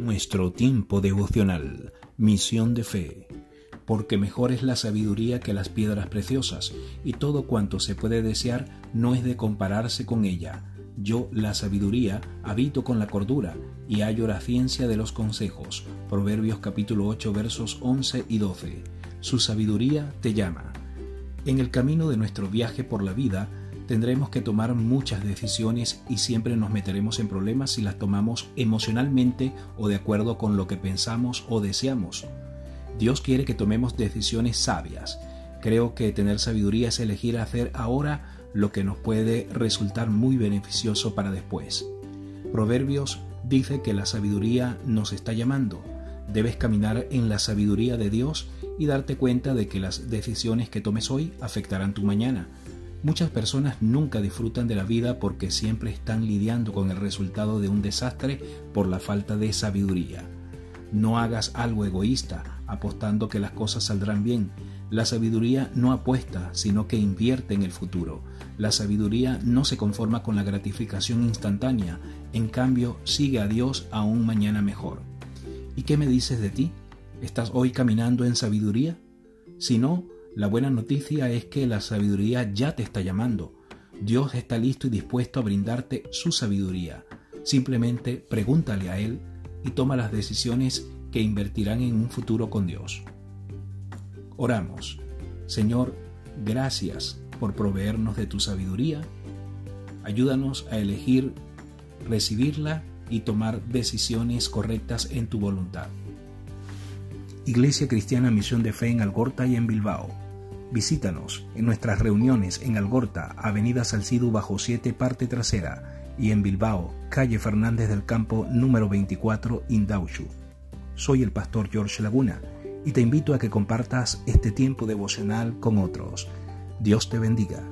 nuestro tiempo devocional, misión de fe, porque mejor es la sabiduría que las piedras preciosas, y todo cuanto se puede desear no es de compararse con ella. Yo, la sabiduría, habito con la cordura, y hallo la ciencia de los consejos. Proverbios capítulo 8 versos 11 y 12. Su sabiduría te llama. En el camino de nuestro viaje por la vida, tendremos que tomar muchas decisiones y siempre nos meteremos en problemas si las tomamos emocionalmente o de acuerdo con lo que pensamos o deseamos. Dios quiere que tomemos decisiones sabias. Creo que tener sabiduría es elegir hacer ahora lo que nos puede resultar muy beneficioso para después. Proverbios dice que la sabiduría nos está llamando. Debes caminar en la sabiduría de Dios y darte cuenta de que las decisiones que tomes hoy afectarán tu mañana. Muchas personas nunca disfrutan de la vida porque siempre están lidiando con el resultado de un desastre por la falta de sabiduría. No hagas algo egoísta, apostando que las cosas saldrán bien. La sabiduría no apuesta, sino que invierte en el futuro. La sabiduría no se conforma con la gratificación instantánea, en cambio sigue a Dios a un mañana mejor. ¿Y qué me dices de ti? ¿Estás hoy caminando en sabiduría? Si no, la buena noticia es que la sabiduría ya te está llamando. Dios está listo y dispuesto a brindarte su sabiduría. Simplemente pregúntale a Él y toma las decisiones que invertirán en un futuro con Dios. Oramos. Señor, gracias por proveernos de tu sabiduría. Ayúdanos a elegir recibirla y tomar decisiones correctas en tu voluntad. Iglesia Cristiana Misión de Fe en Algorta y en Bilbao. Visítanos en nuestras reuniones en Algorta, Avenida Salcido bajo 7, parte trasera, y en Bilbao, calle Fernández del Campo número 24, Indauchu. Soy el pastor George Laguna y te invito a que compartas este tiempo devocional con otros. Dios te bendiga.